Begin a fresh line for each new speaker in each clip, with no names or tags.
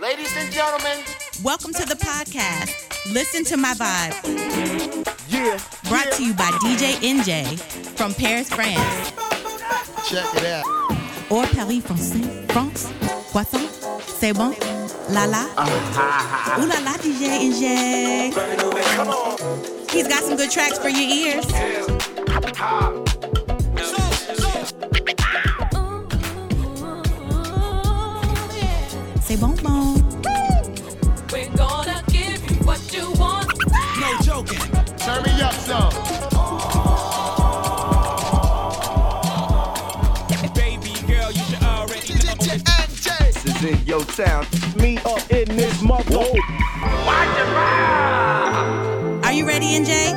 Ladies and gentlemen,
Welcome to the podcast. Listen to my vibe.
yeah,
Brought to you by DJ Enjay from Paris, France.
check it out.
Or Paris Français. France. Croissant. C'est bon. La la. Uh-huh. Ooh la la, DJ Enjay. He's got some good tracks for your ears. C'est bon bon.
Me.
Baby girl, you should already know.
This is in your town. Me up in this mother.
Are you ready, Enjay?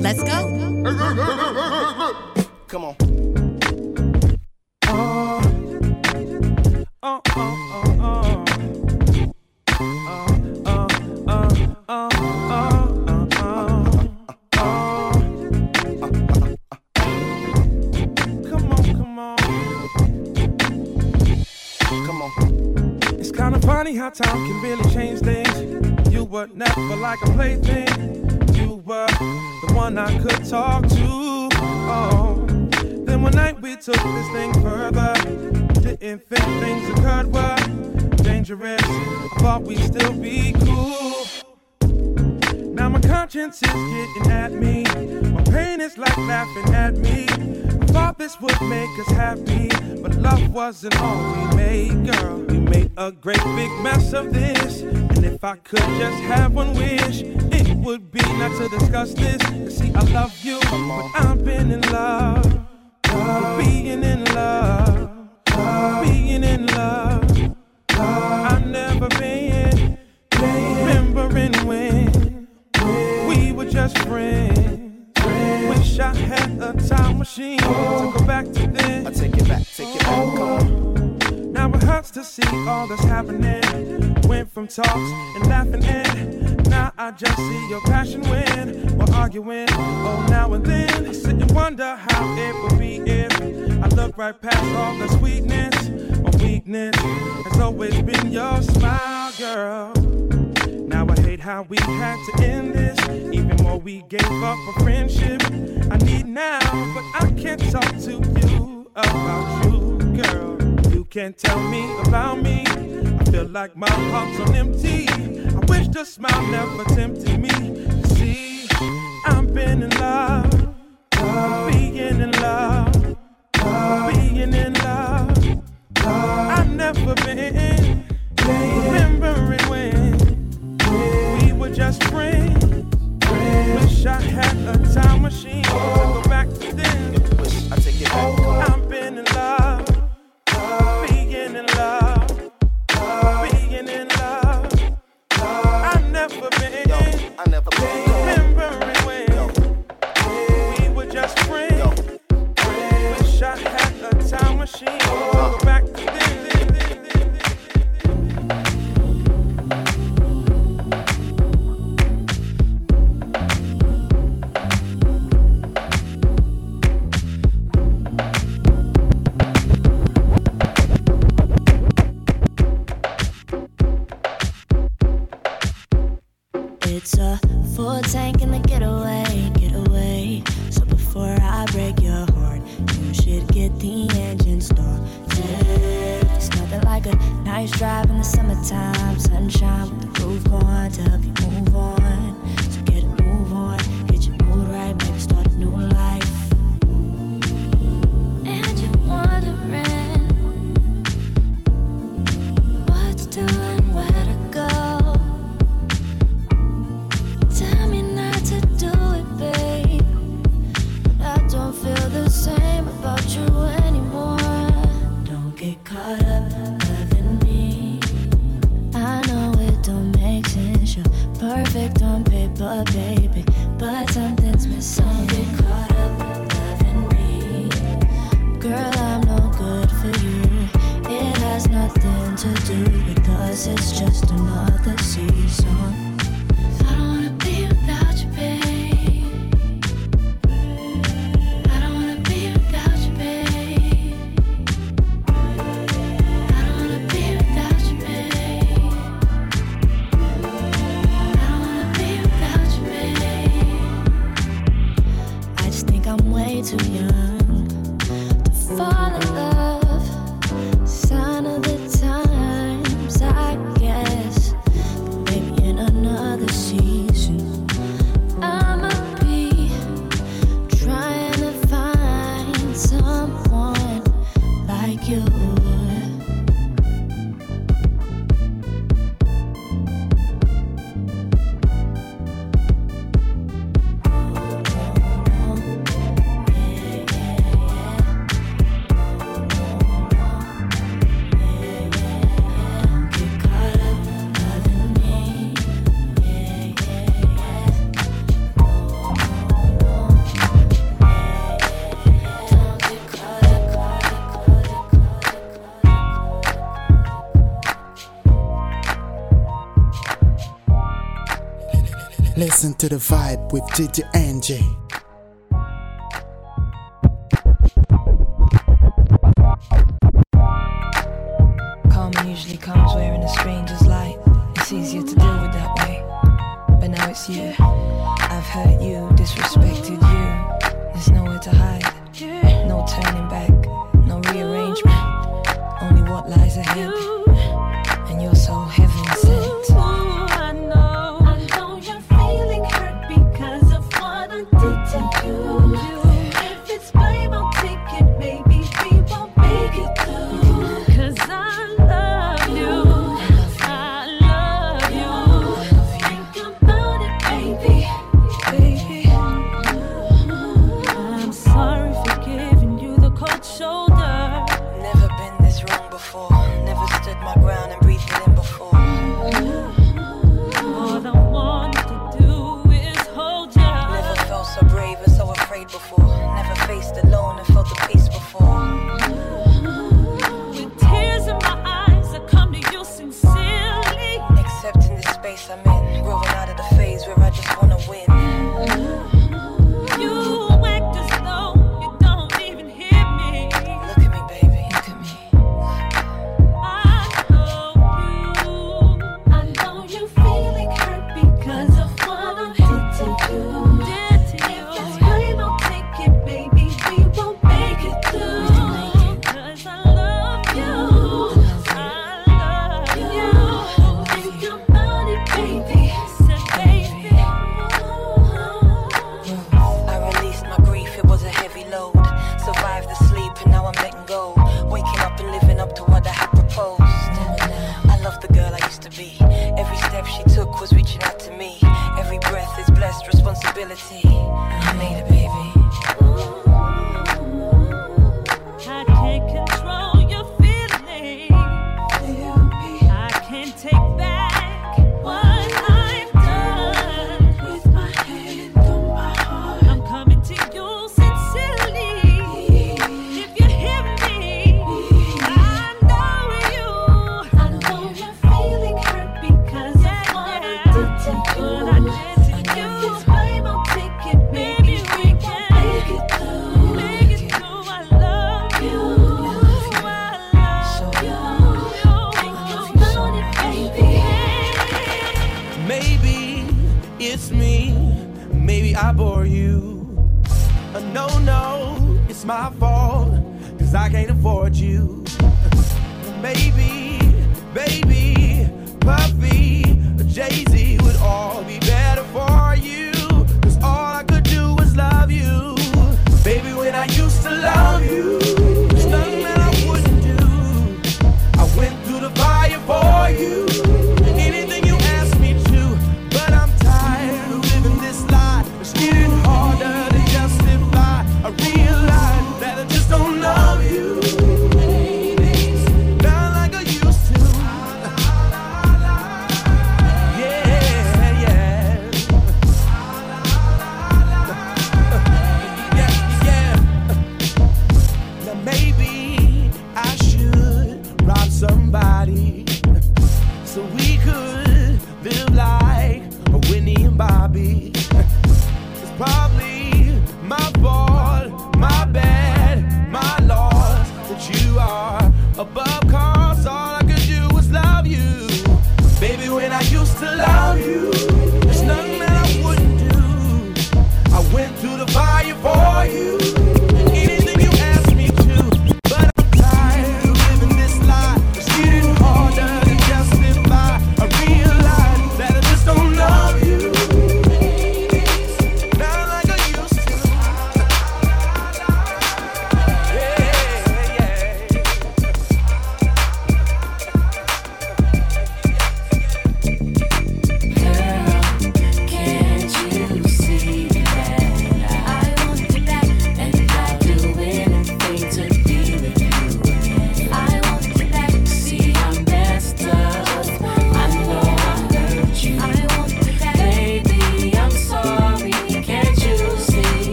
Let's go.
Come on.
How time can really change things. You were never like a plaything. You were the one I could talk to. Oh. Then one night we took this thing further. Didn't think things occurred were dangerous. I thought we'd still be cool. Now my conscience is getting at me. My pain is like laughing at me. I thought this would make us happy, but love wasn't all we made, girl. Made a great big mess of this. And if I could just have one wish, it would be not to discuss this. You see, I love you, but I've been in love. Love, being in love. Love, being in love. I've never been remembering when we were just friends. Wish I had a time machine to go back to then.
I take it back, take it back. Come on.
Hurts to see all that's happening. Went from talks and laughing and now I just see your passion win. We're arguing, oh now and then. I sit and wonder how it would be if I look right past all the sweetness. My weakness has always been your smile, girl. Now I hate how we had to end this. Even more we gave up for friendship. I need now, but I can't talk to you about. You can't tell me about me. I feel like my heart's on empty. I wish the smile never tempted me. See, I've been in love, being in love, love being in love. I've never been remembering when we were just friends. Wish I had a time machine
Listen to the vibe with DJ Angie.
Karma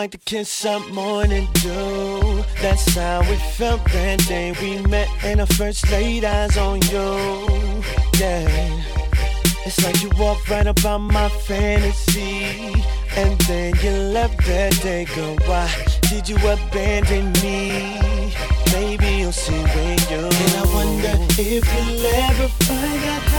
like the
kiss up morning dew. That's how it felt that day we met and I first laid eyes on you. Yeah. It's like you walked right about my fantasy. And then you left that day, girl. Why did you abandon me? Maybe you'll see when you And I wonder if you'll ever find out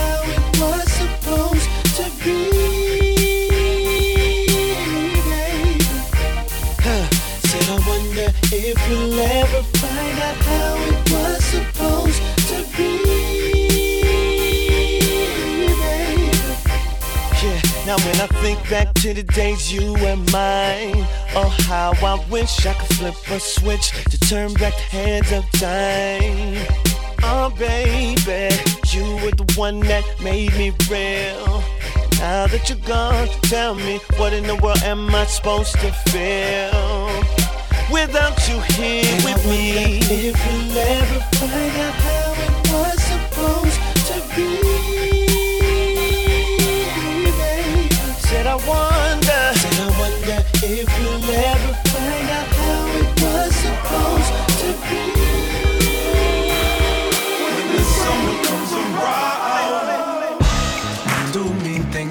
I think back to the days you and mine, oh how I wish I could flip a switch to turn back the hands of time. Oh baby, you were the one that made me real. Now that you're gone, tell me what in the world am I supposed to feel without you here with me? If you'll ever find out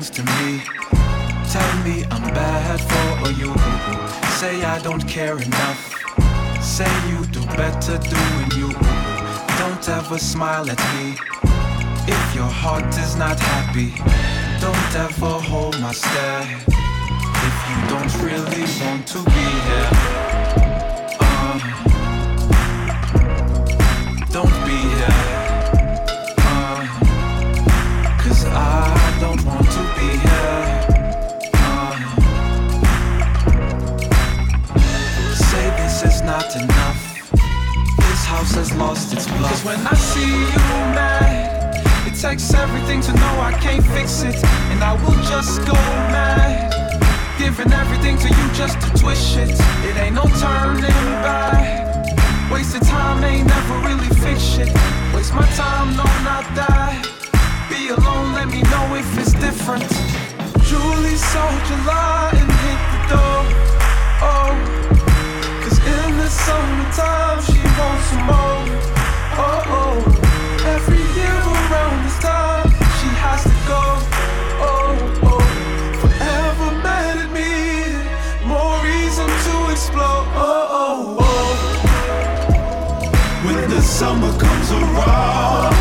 things to me. Tell me I'm bad for you. Say I don't care enough. Say you do better doing you. Don't ever smile at me. If your heart is not happy, don't ever hold my stare. If you don't really want to be here, uh, don't be here. Don't want to be here. Uh, say this is not enough. This house has lost its bluff. Cause when I see you mad, it takes everything to know I can't fix it. And I will just go mad. Giving everything to you just to twist it. It ain't no turning back. Wasted time ain't never really fix. Waste my time, no, not that. Alone, let me know if it's different. Julie saw July and hit the door. Oh, cause in the summertime she wants some more. Oh, oh, every year around this time she has to go. Oh, oh, forever mad at me. More reason to explore. Oh, oh, oh. When the summer comes around.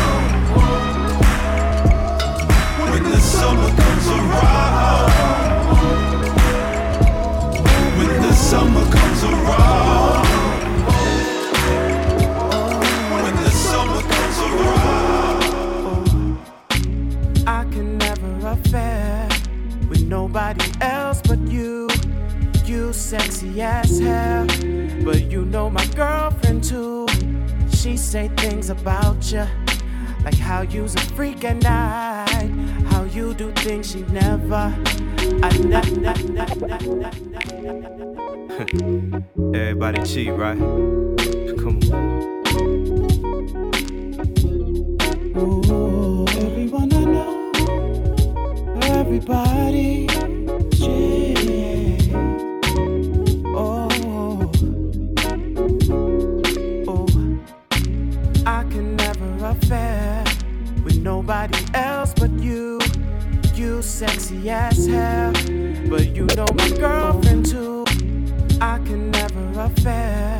Sexy as hell, but you know my girlfriend too. She say things about you, like how you's a freak at night, how you do things she never.
Everybody cheat, right? Come on.
Ooh, everyone I know, everybody, sexy as hell, but you know my girlfriend too. I can never affair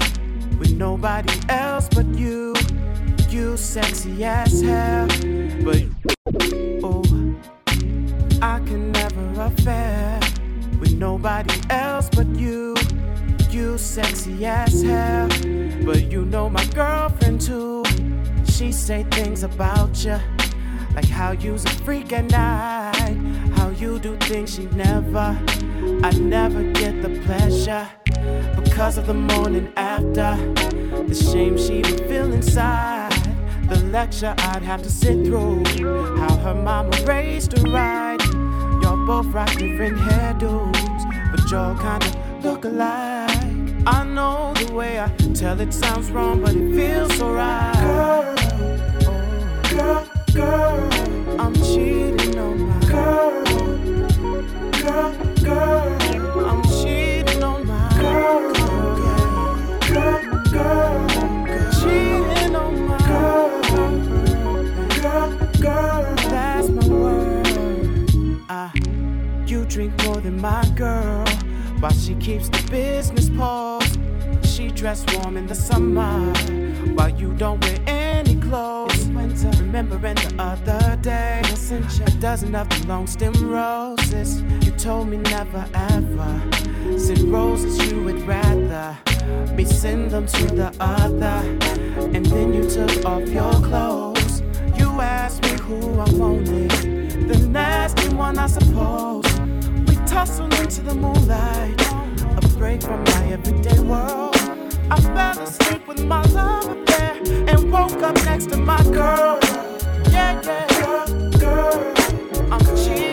with nobody else but you. You sexy as hell, but oh, I can never affair with nobody else but you. You sexy as hell, but you know my girlfriend too. She say things about you, like how you's a freak at night, how you do things she never. I never get the pleasure because of the morning after. The shame she would feel inside. The lecture I'd have to sit through. How her mama raised her right. Y'all both rock different hairdos, but y'all kinda look alike. I know the way I tell it sounds wrong, but it feels so right. Girl, girl. I'm cheating on my girl. Girl, girl. I'm cheating on my girl. Girl, girl. girl. Cheating on my girl. Girl,
girl.
That's my word. Ah, you drink more than my girl. While she keeps the business paused, she dress warm in the summer. While you don't wear any clothes. Winter. Remembering the other day, I sent you a dozen of the long stem roses. You told me never ever send roses. You would rather me send them to the other. And then you took off your clothes. You asked me who I wanted, the nasty one, I suppose. We tussled into the moonlight, a break from my everyday world. I fell asleep with my love and woke up next to my girl. Yeah, yeah, girl, girl. I'm cheating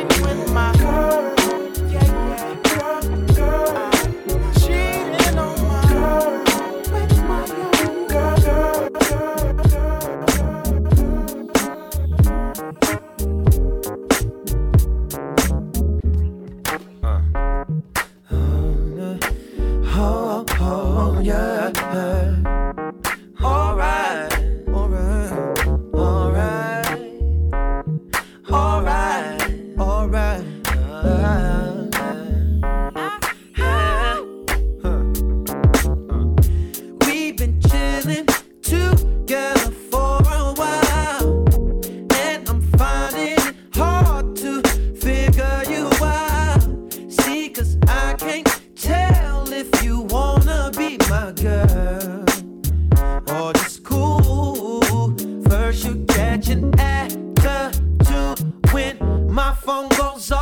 such an attitude when my
phone goes off.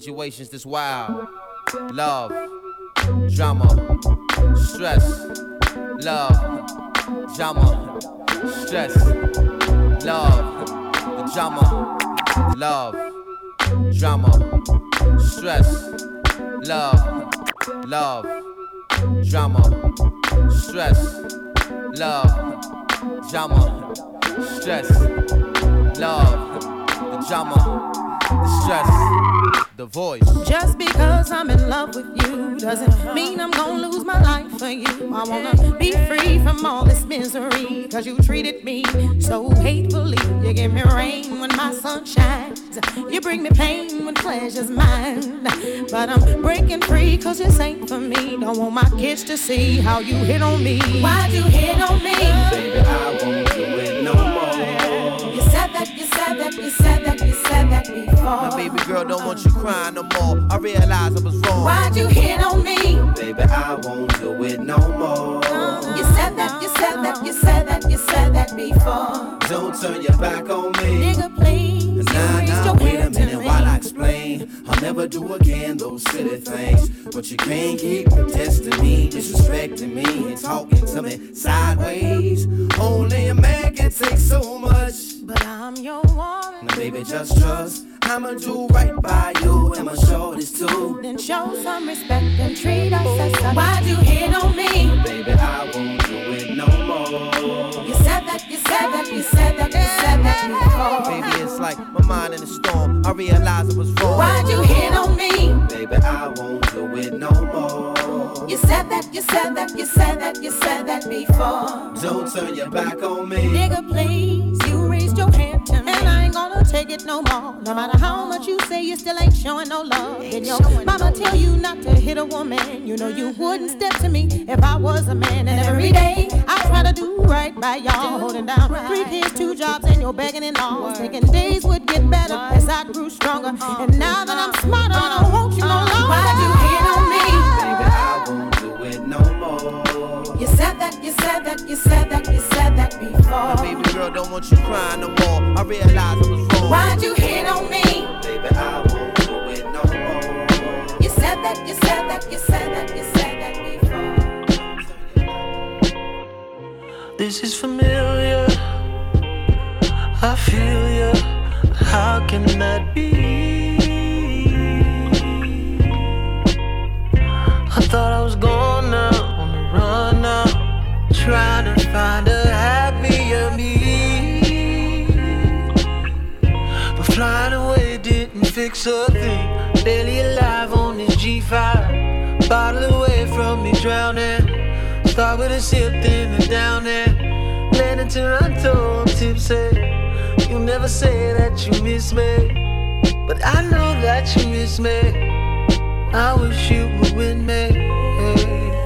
Situations that's wild, love, drama, stress, love, drama, stress, love, the drama, love, drama, stress, love, love, drama, stress, love, drama, stress, love, the drama, the stress, the voice.
Just because I'm in love with you doesn't mean I'm gonna lose my life for you. I wanna be free from all this misery. Cause you treated me so hatefully. You give me rain when my sun shines. You bring me pain when pleasure's mine. But I'm breaking free cause this ain't for me. Don't want my kids to see how you hit on me. Why'd you hit on me?
Baby, I won't do it no more.
You said that, you said that, you said that, you said that before.
My baby girl don't want you crying no more. I realize I was wrong.
Why'd you hit on me?
Baby, I won't do it no more.
You said that, you said that, you said that, you said that before.
Don't turn your back on me.
Nigga, please.
Nah,
you
nah,
your
wait a minute
me.
while I explain. I'll never do again those silly things. But you can't keep testing me, disrespecting me, and talking to me sideways. Only a man can take so much.
But I'm your woman.
Now, baby, just trust. I'ma do right by you, and my shorties too.
Then show some respect and treat us as such. Why'd you hit on me?
Baby, I won't do it no more.
You said that, you said that, you said that, you said that before.
Baby, it's like my mind in a storm. I realize I was wrong.
Why'd you hit on me?
Baby, I won't do it no more.
You said that, you said that, you said that, you said that before.
Don't turn your back on me.
Nigga, please, you gonna take it no more. No matter how much you say, you still ain't showing no love. And your mama tell you not to hit a woman. You know you wouldn't mm-hmm. step to me if I was a man. And every day I try to do right by y'all. Holding down three kids, two jobs, and you're begging in laws. Thinking days would get better as I grew stronger. Oh, and now that I'm smarter, I don't want you no oh, longer. Why'd you hit on me?
Baby, I won't do it no more.
You said that, you said that, you said that, you said that
My
before.
baby girl don't want you crying no more. I realize I was wrong.
Why'd you hit on me?
Baby, I won't do it no more.
You said that, you said that, you said that, you said that before.
This is familiar. I feel you. How can that be? I thought I was gone now, on the run now, trying to find a But flying away didn't fix a thing. Barely alive on this G5, bottle away from me drowning. Start with a sip, then a down there. Land in Toronto, I'm tipsy. You never say that you miss me, but I know that you miss me. I wish you were with me.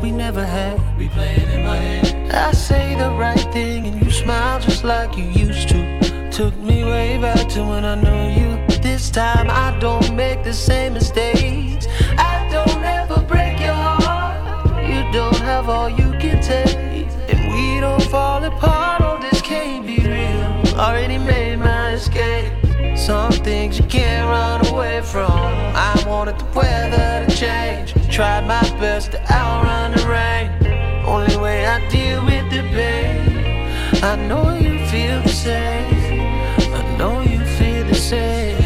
That we never had. Replaying in my head. I say the right thing and you smile just like you used to. Took me way back to when I knew you. This time I don't make the same mistakes. I don't ever break your heart. You don't have all you can take. And we don't fall apart. Oh, this can't be real. Already made my escape. Some things you can't run away from. I wanted the weather to change. Tried my best to outrun the rain. Only way I deal with the pain. I know you feel the same. I know you feel the same.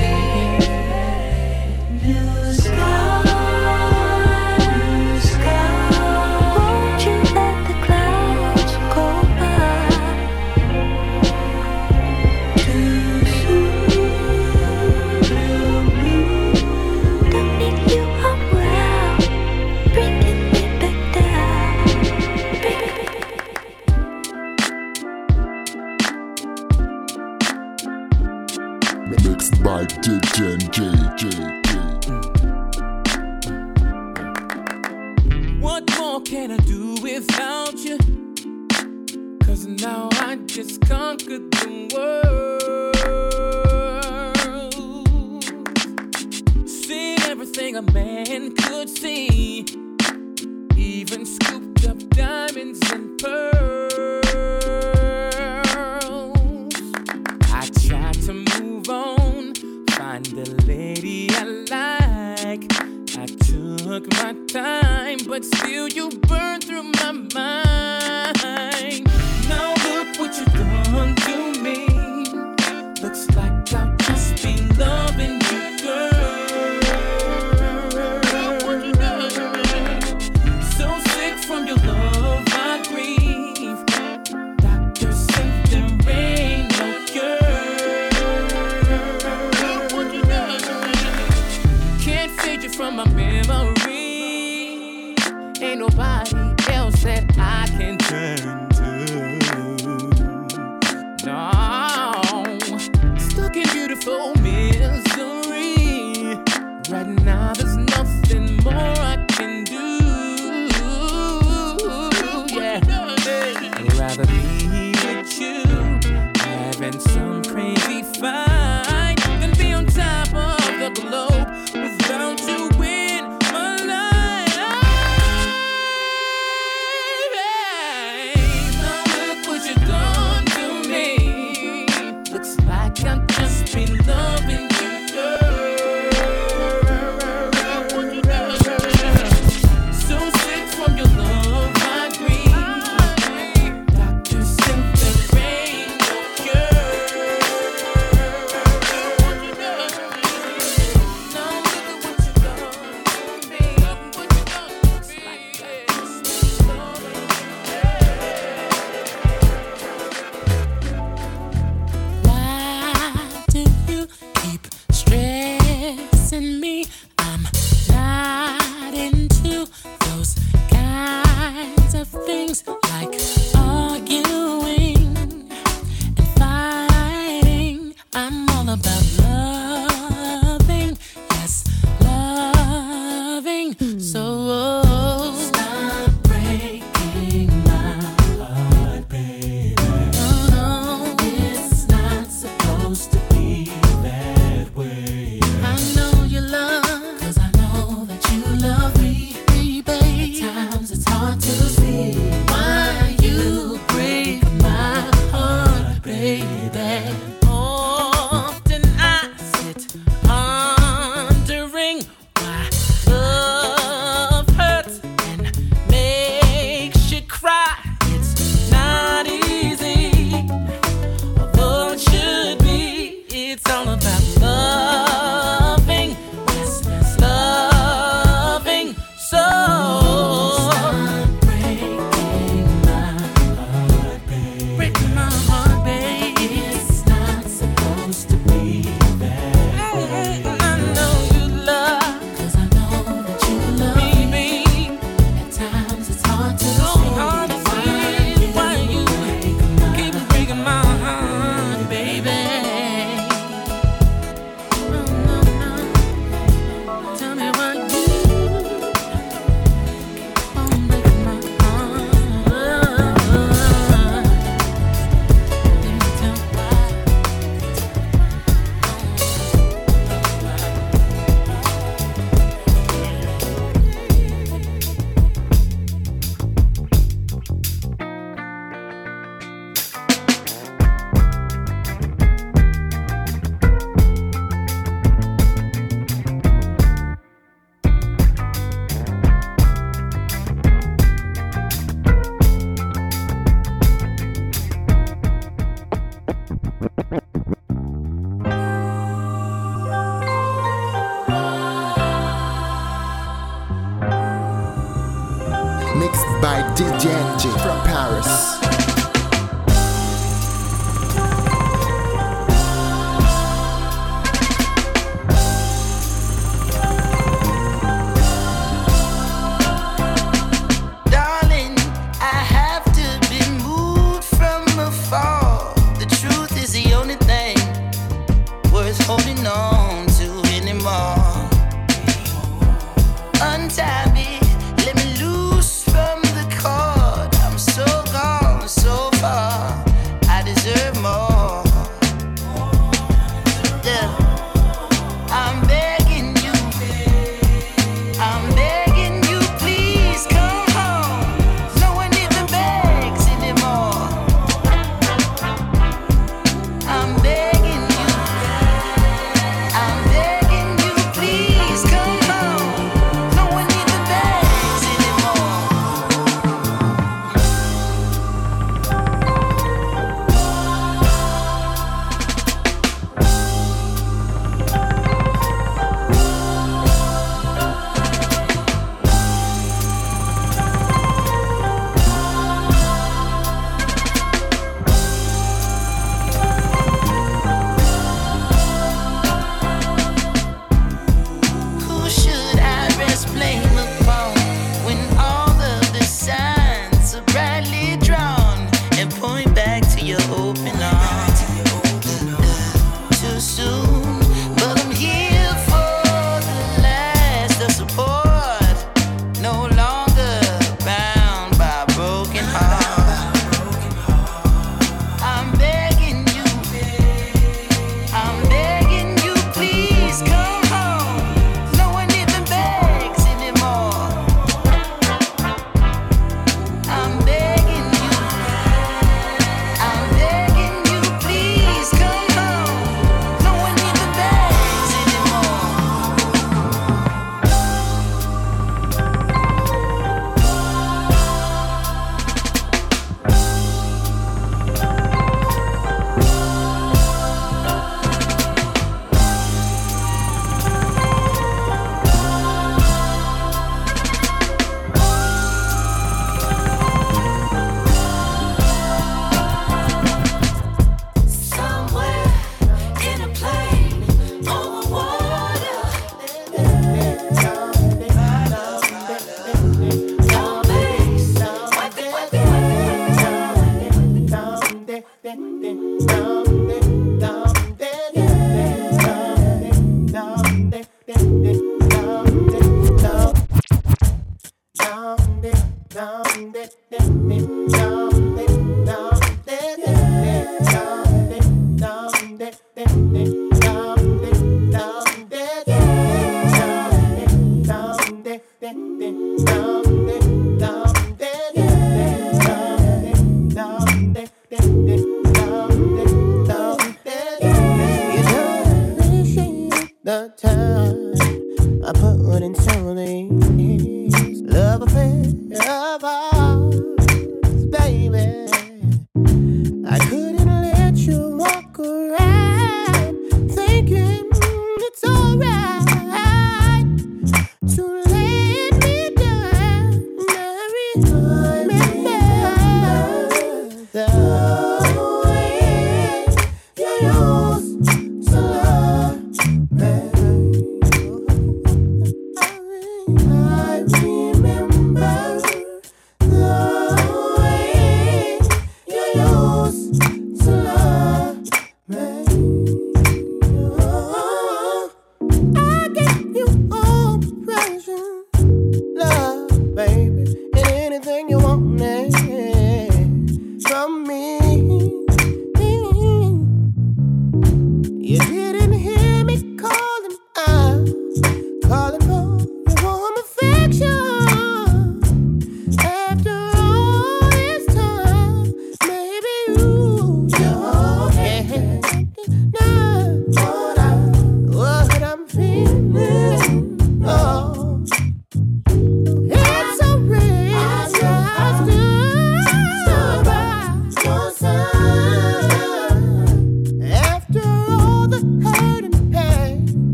Sick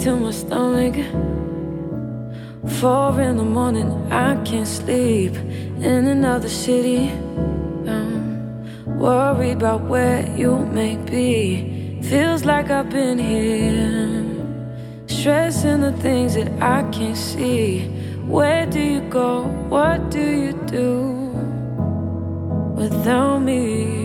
to my stomach. Four in the morning, I can't sleep. In another city, I'm worried about where you may be. Feels like I've been here. Stressing the things that I can't see. Where do you go? What do you do without me?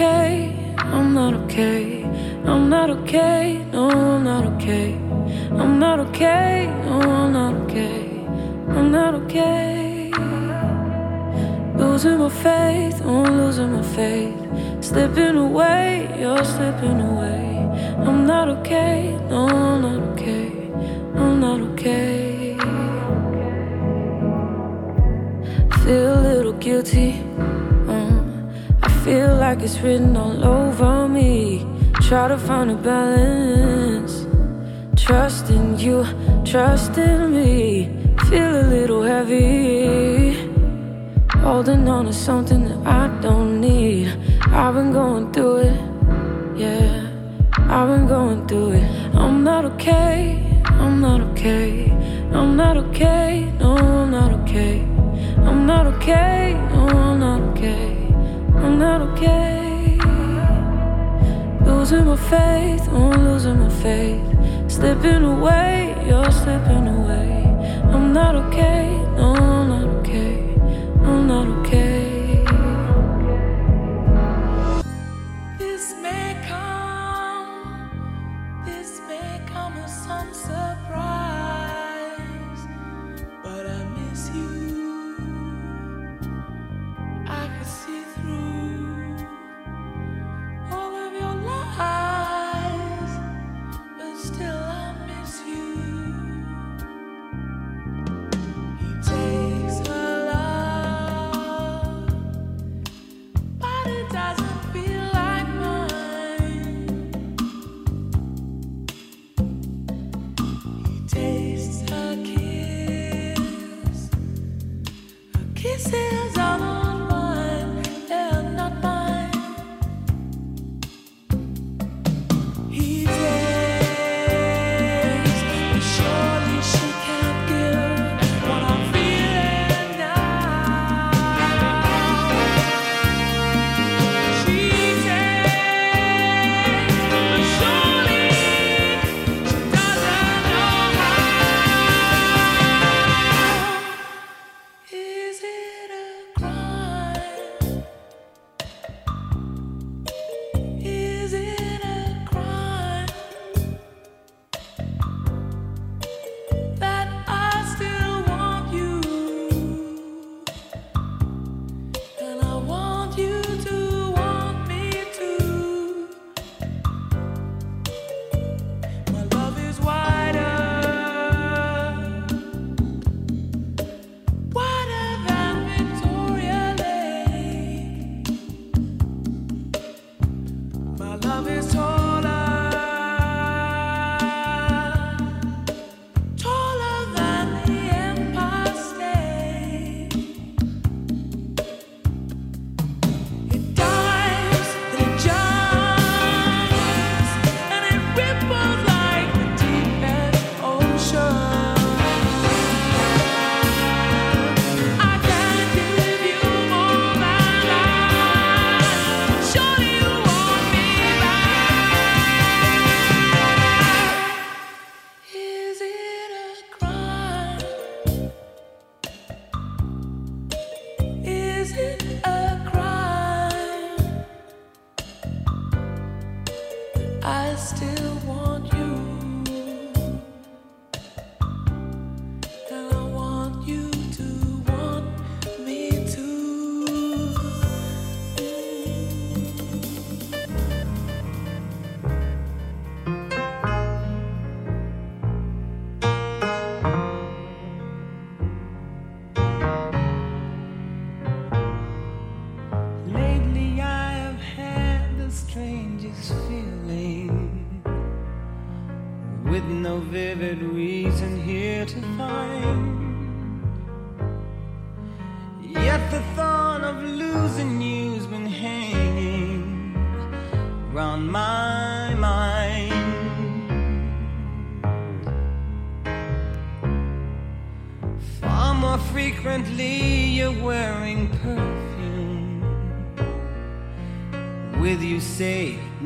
Okay, I'm not okay, I'm not okay, no, I'm not okay. I'm not okay, no, I'm not okay, I'm not okay. Losing my faith, oh, I'm losing my faith. Slipping away, you're slipping away. I'm not okay, no, I'm not okay, I'm not okay. feel a little guilty. Feel like it's written all over me. Try to find a balance. Trust in you, trust in me. Feel a little heavy. Holding on to something that I don't need. I've been going through it, yeah. I've been going through it. I'm not okay, I'm not okay. I'm not okay, no, I'm not okay. I'm not okay, no, I'm not okay. I'm not okay. Losing my faith, I'm losing my faith. Slipping away, you're slipping away. I'm not okay, no, I'm not okay. I'm not okay.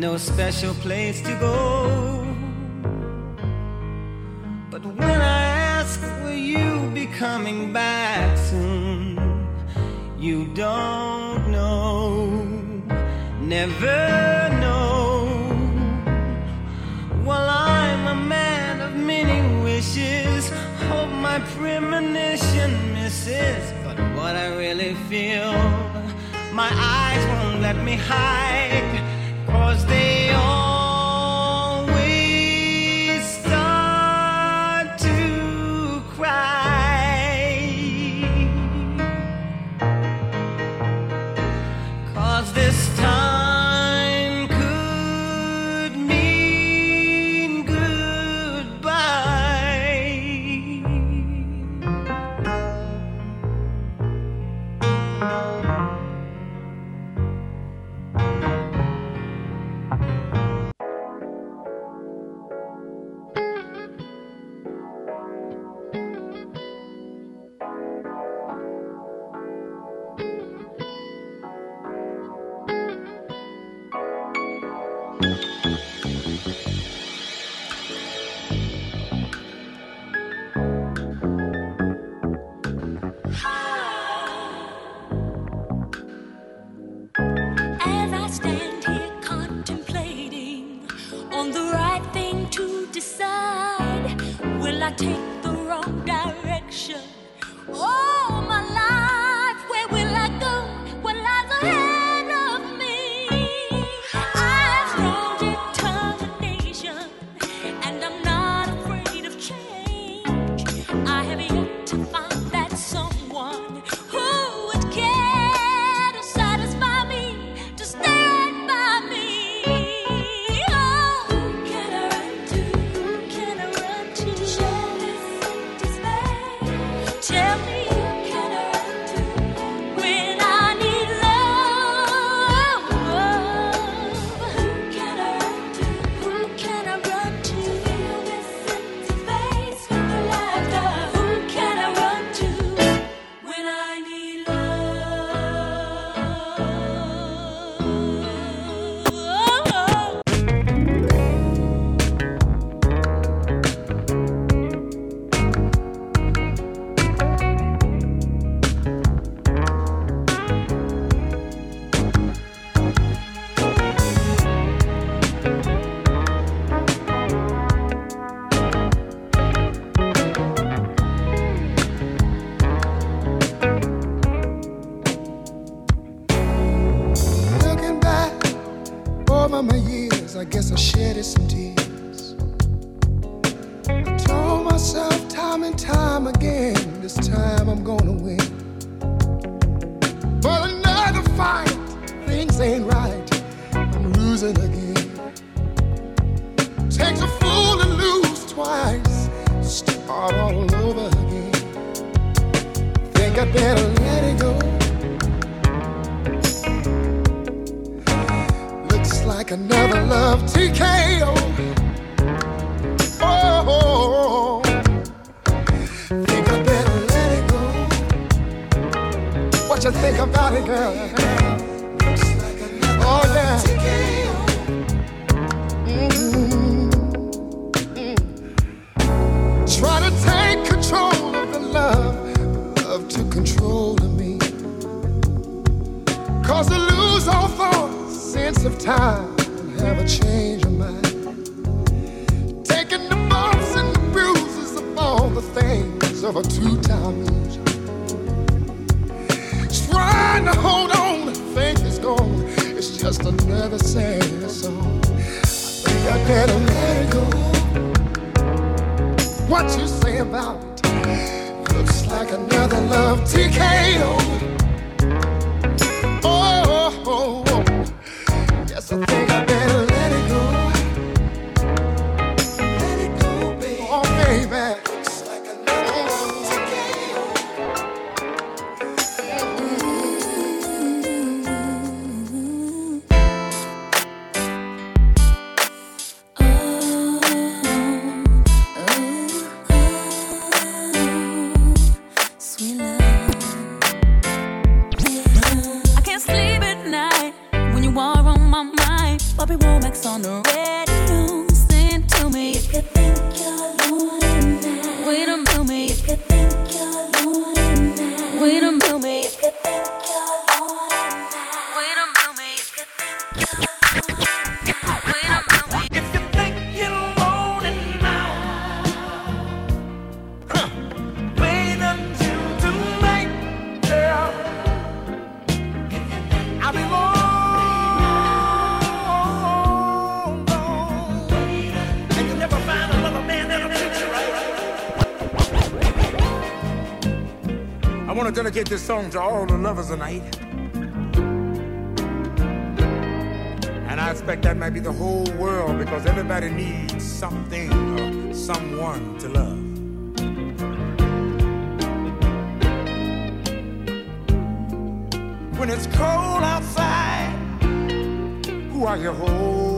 No special place to go. But when I ask, will you be coming back soon? You don't know, never know. Well, I'm a man of many wishes. Hope my premonition misses. But what I really feel, my eyes won't let me hide. Cause they
Over my years, I guess I shedded some tears. I told myself time and time again, this time I'm gonna win. But another fight, things ain't right. I'm losing again. Takes a fool to lose twice. Start
all
over again.
Think I better let it go. Like another love TKO. Oh, think I better let it go. What you think about it, girl? Oh yeah. Mm-hmm. Try to take control of the love, love to control of me. Cause I lose all thought, sense of time, a change of mind. Taking the bumps and the bruises of all the things of a two-time loser. To hold on, gone. It's just another sad song. I think I better let go. What you say about it? Looks like another love TKO. Oh, oh, oh. oh.
Dedicate this song to all the lovers tonight. And I expect that might be the whole world because everybody needs something or someone to love. When it's cold outside, who are you holding?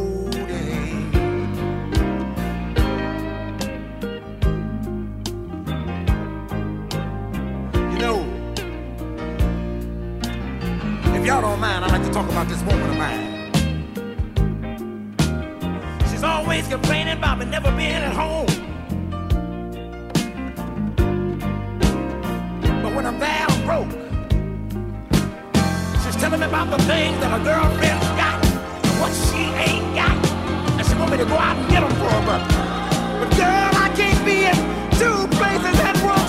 Y'all don't mind, I'd like to talk about this woman of mine.
She's always complaining about me never being at home.
But when I'm there, I'm broke.
She's telling me about the things that her girlfriend's got and what she ain't got. And she want me to go out and get them for her, but, girl, I can't be in two places at one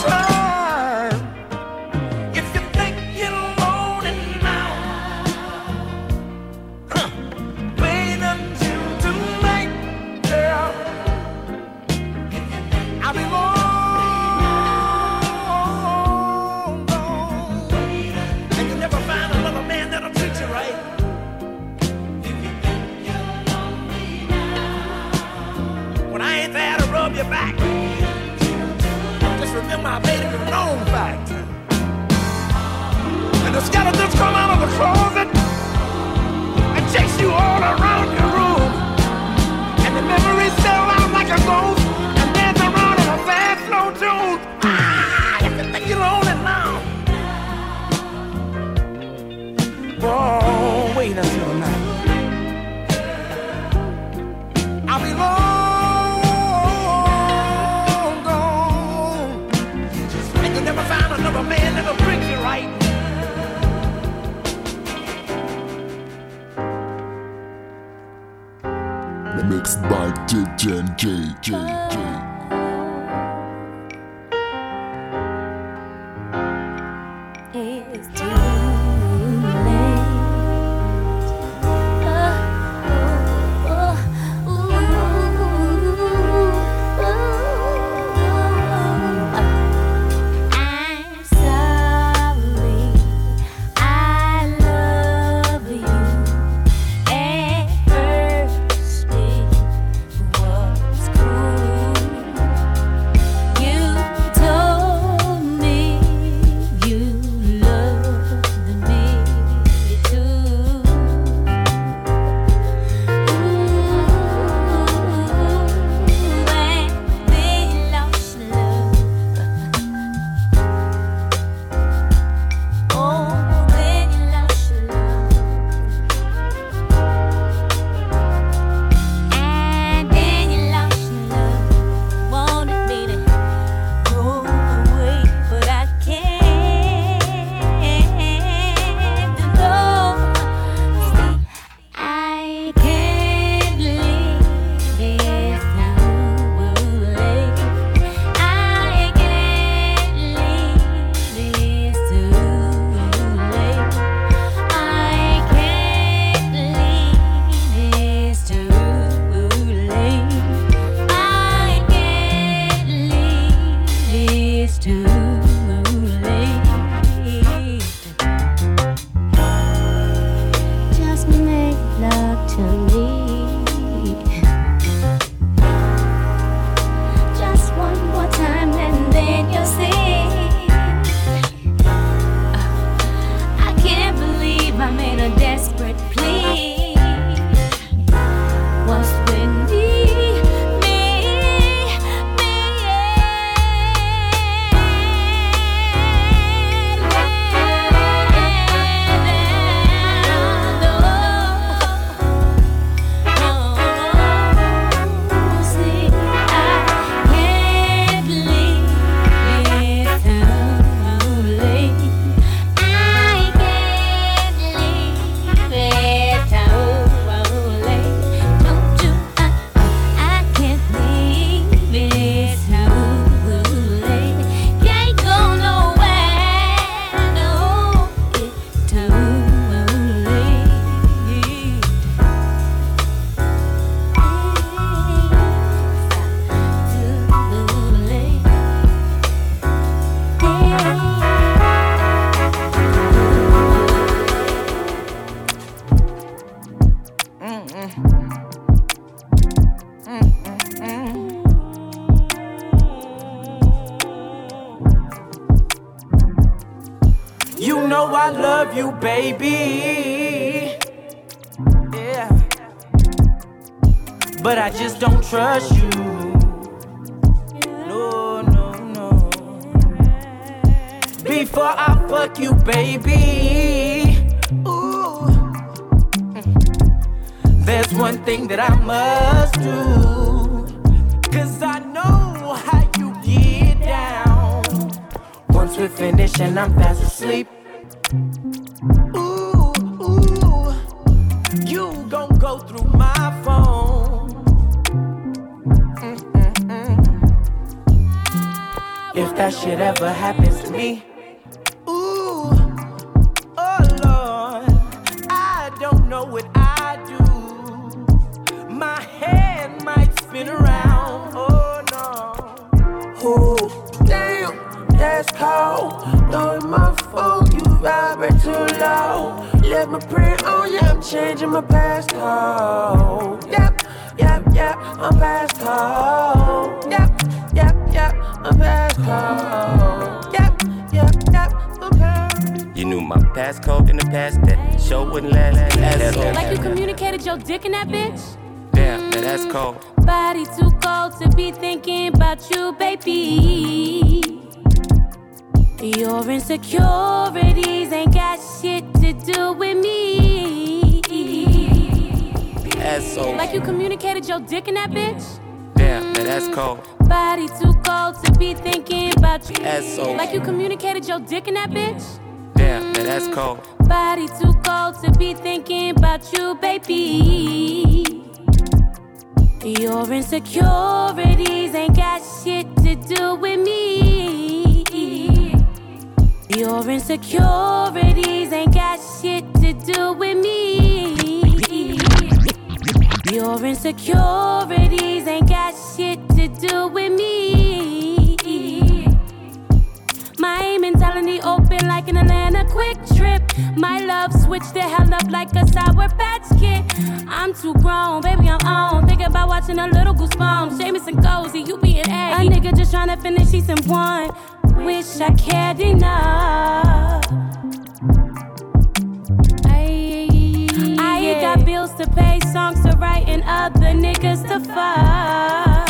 you,
baby. Yeah. But I just don't trust you. No, no, no. Before I fuck you, baby. Ooh. There's one thing that I must do. Cause I know how you get down. Once we finish and I'm fast asleep. That shit ever happens to me. Ooh, oh Lord, I don't know what I do. My head might spin around. Oh no. Ooh, damn, that's cold. Throwing my phone, you vibrate too low. Let me print on you, I'm changing my passcode. Yep, yep, yep, I'm passcode. Passcode. Yep, yep, yep, I'm.
You knew my passcode in the past that show wouldn't last. Asshole.
Like you communicated your dick in that bitch?
Damn, now that's cold.
Body too cold to be thinking about you, baby. Your insecurities ain't got shit to do with me.
Asshole.
Like you communicated your dick in that bitch?
Damn, now that's cold.
Body too cold to be thinking about you.
Asshole.
Like you communicated your dick in that bitch?
Damn, now that's mm. cold.
Body too cold to be thinking about you, baby. Your insecurities ain't got shit to do with me. Your insecurities ain't got shit to do with me. Your insecurities ain't got shit to do with me. My mentality open like an Atlanta quick trip. My love switched the hell up like a sour patch kid. I'm too grown, baby, I'm on. Thinking about watching a little goosebumps. Seamus and cozy, you being eggy. A nigga just tryna finish season one. Wish I cared enough. Got bills to pay, songs to write, and other niggas to fuck.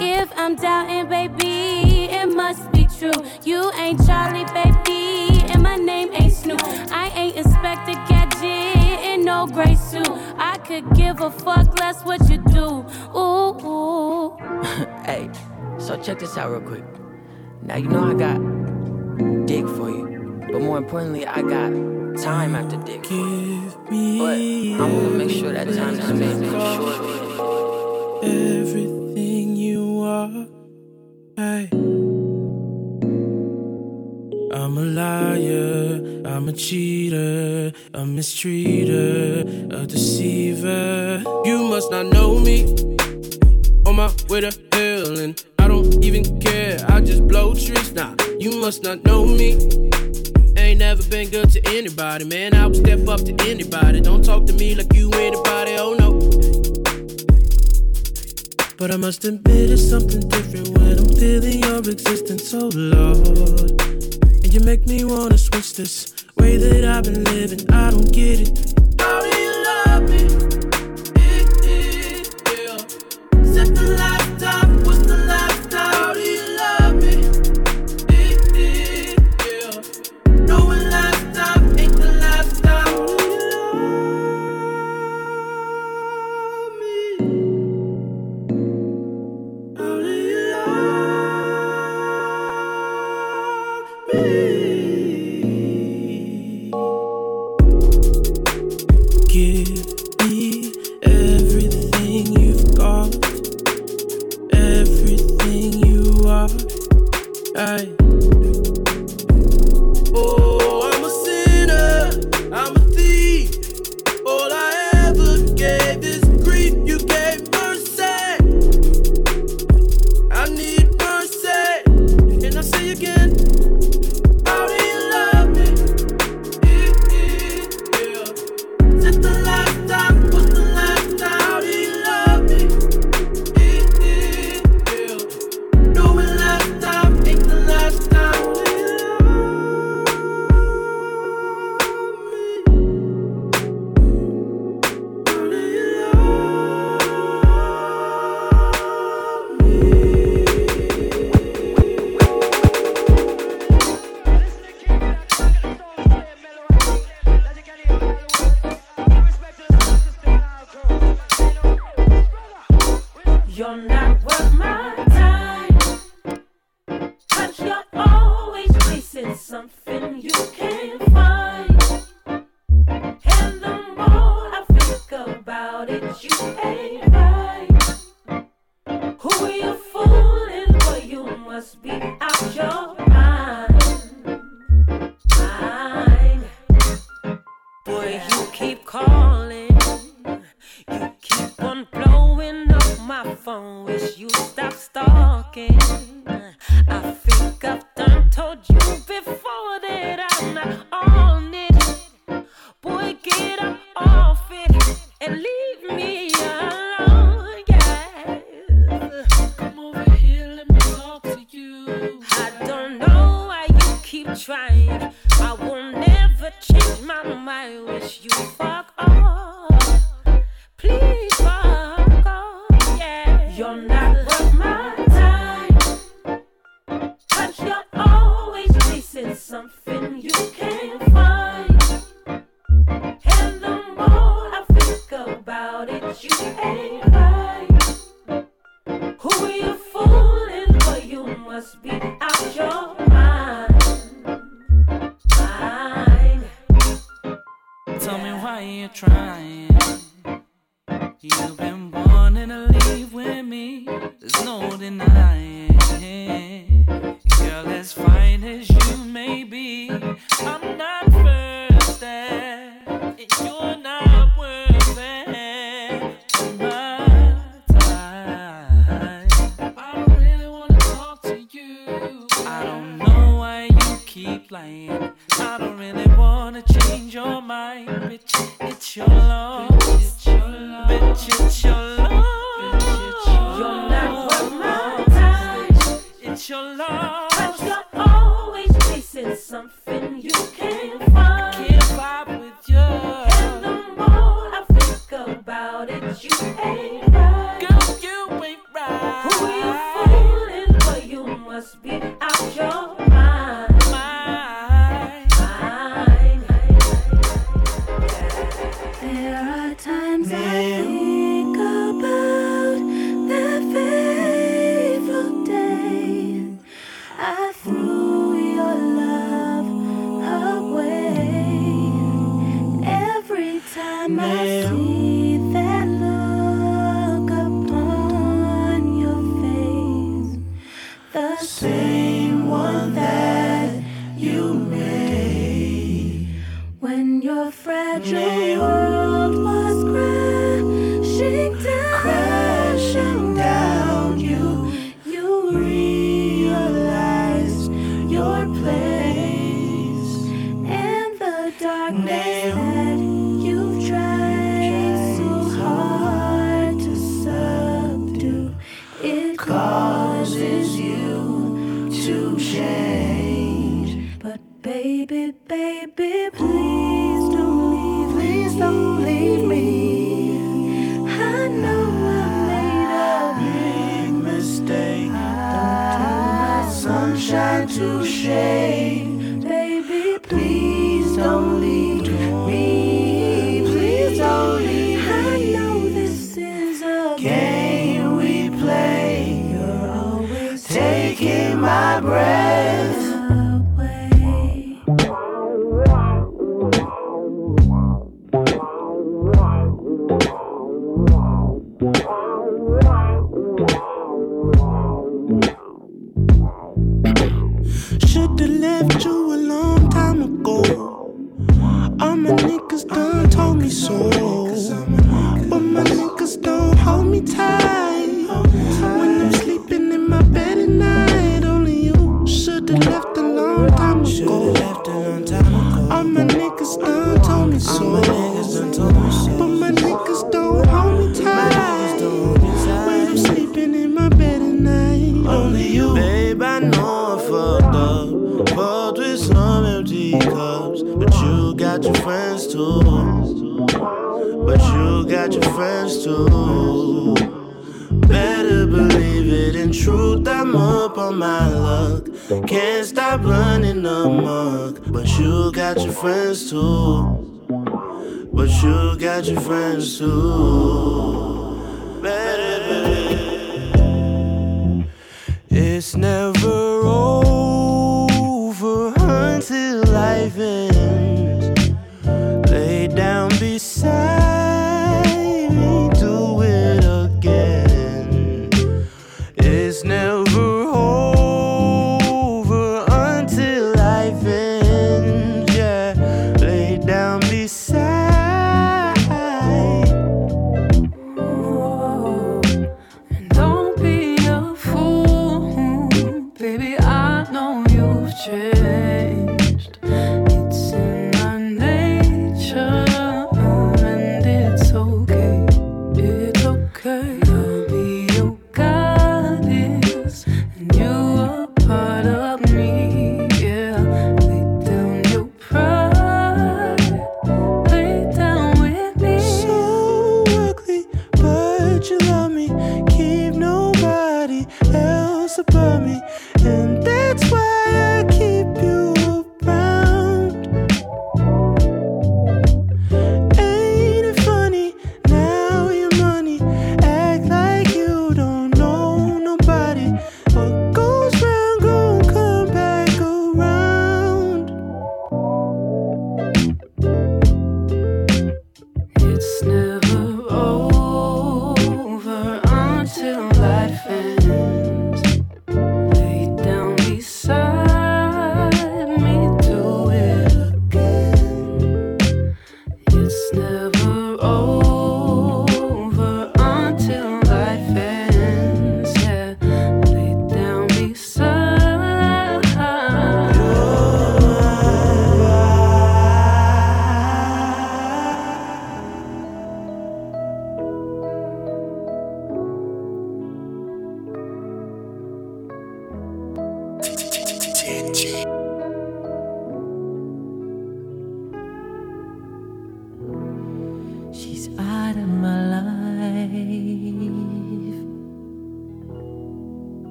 If I'm doubting, baby, it must be true. You ain't Charlie, baby, and my name ain't Snoop. I ain't Inspector Gadget in no gray suit. I could give a fuck less what you do. Ooh, ooh.
hey, so check this out real quick. Now you know I got dick for you, but more importantly, I got time after dick. But I wanna make sure that time is spent short.
Everything you are, hey. I'm a liar, I'm a cheater, a mistreater, a deceiver. You must not know me. On my way to hell, and I don't even care. I just blow tricks now. You must not know me. Ain't never been good to anybody, man. I would step up to anybody. Don't talk to me like you anybody, oh no. But I must admit it's something different when I'm feeling your existence, oh Lord. And you make me wanna switch this way that I've been living. I don't get it. How do you love me?
It's never over.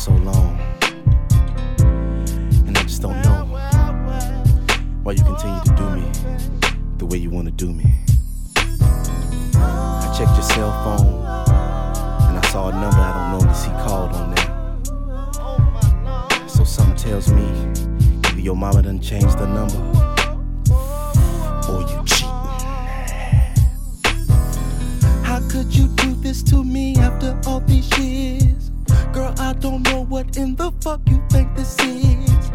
So
long. And I just don't know why you continue to do me the way you want to do me. I checked your cell phone and I saw a number I don't normally see called on there. So something tells me either your mama done changed the number or you cheat.
How could you do this to me after all these years? I don't know what in the fuck you think this is.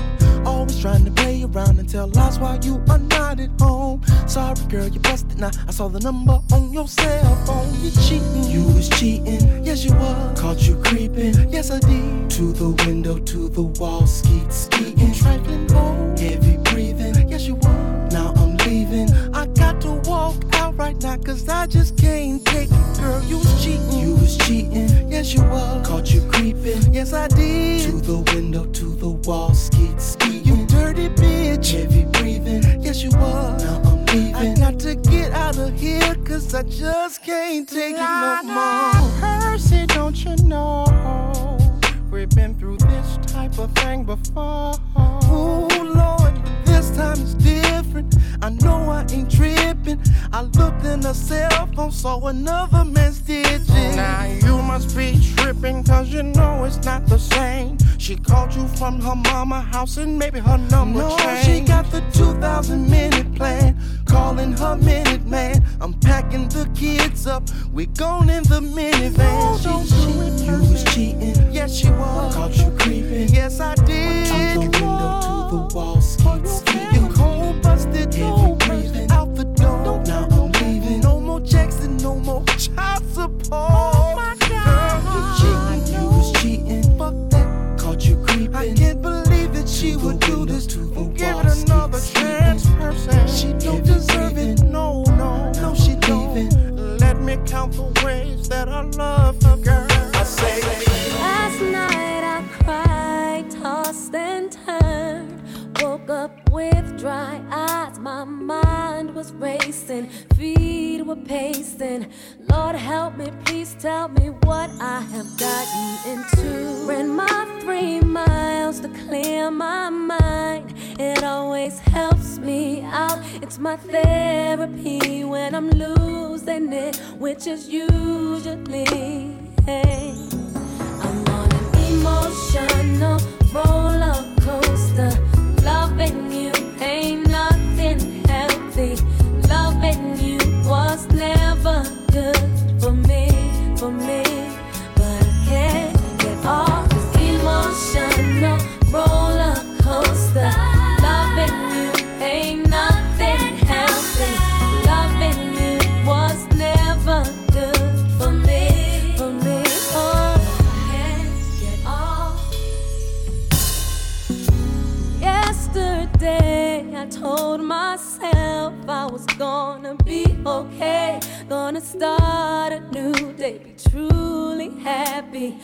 Always trying to play around and tell lies while you are not at home. Sorry, girl, you busted now. I saw the number on your cell phone. You cheating. You was cheating. Yes, you was. Caught you creeping. Yes, I did. To the window, to the wall, skeet, skeeting. Trifling bold. Heavy breathing. Yes, you was. Now I'm leaving. I got to walk out right now, cause I just can't take it. Girl, you was cheating. You was cheating. Yes, you was. Caught you creeping. Yes, I did. To the window, to the wall, skeet, skeeting. You dirty bitch. Heavy breathing. Yes, you was. Now I'm leaving. I got to get out of here, cause I just can't take it no more.
Percy, don't you know? We've been through this type of thing before.
Oh Lord, time it's different. I know I ain't tripping. I looked in her cell phone, saw another man's digits.
Now you must be tripping, cause you know it's not the same. She called you from her mama house and maybe her number
No,
changed.
she got the 2,000 minute plan, calling her minute man. I'm packing the kids up, we gone in the minivan. She cheated, you was cheating. Yes, she was. Caught you creeping. Yes, I did. From the window to the wall, skeet, skeet. Your cold busted, heavy. Out the door, now I'm leaving. No more Jackson, no more child support. Oh my God. Girl, you cheating, you was cheating. Fuck that, caught you creeping. I can't believe that she would do this to the
Give it another chance, person.
She don't deserve it.
No, no,
no, she don't.
Let me count the ways that I love
was racing, feet were pacing. Lord help me, please tell me what I have gotten into. Ran my three miles to clear my mind. It always helps me out. It's my therapy when I'm losing it, which is usually. Hey. I'm on an emotional roller coaster. For me. But I can't get off this emotional roller coaster. Loving you ain't nothing healthy. Loving you was never good for me, for me. Oh, I can't get off. Yesterday, I told myself I was gonna be okay. Gonna start happy.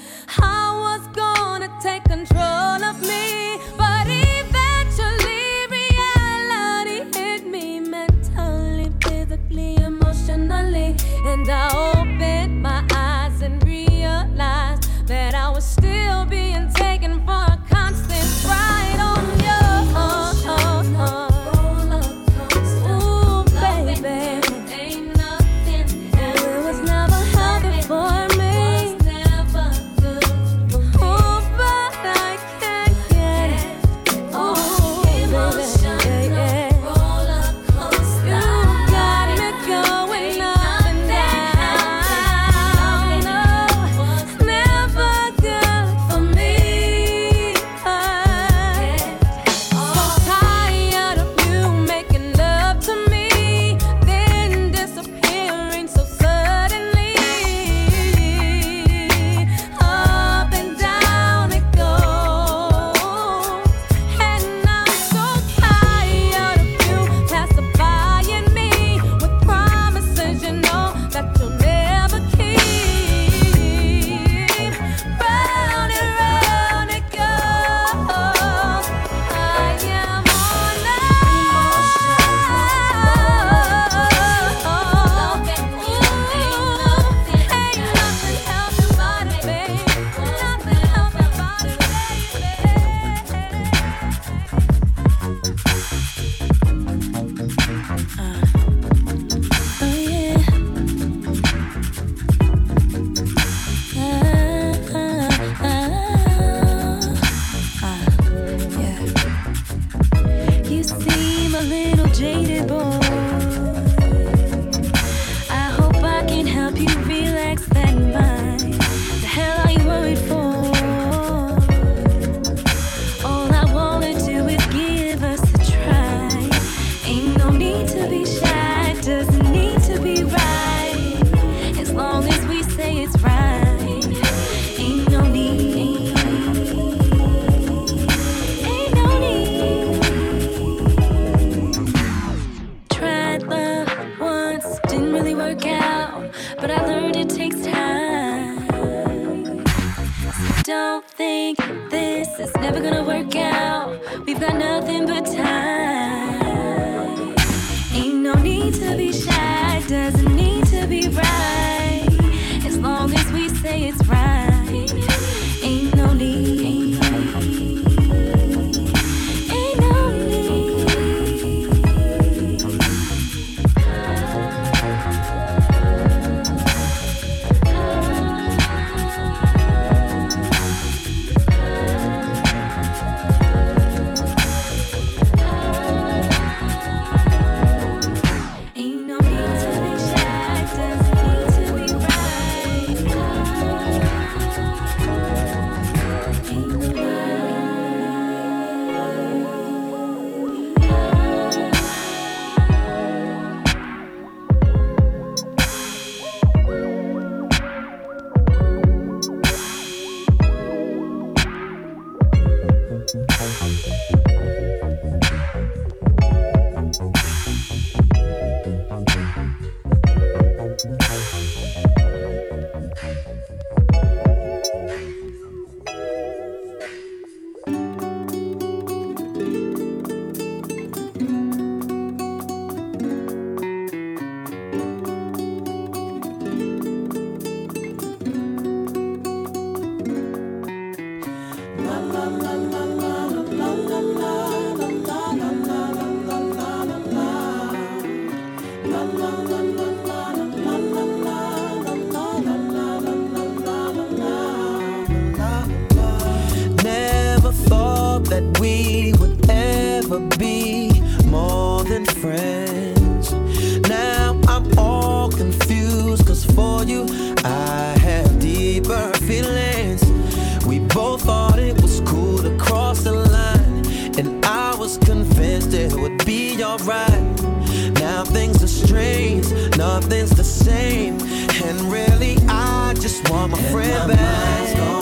nothing's the same. And really, I just want my and friend my back.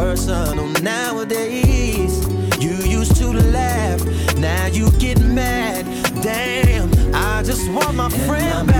personal nowadays. You used to laugh, now you get mad. Damn, I just want my and
friend back.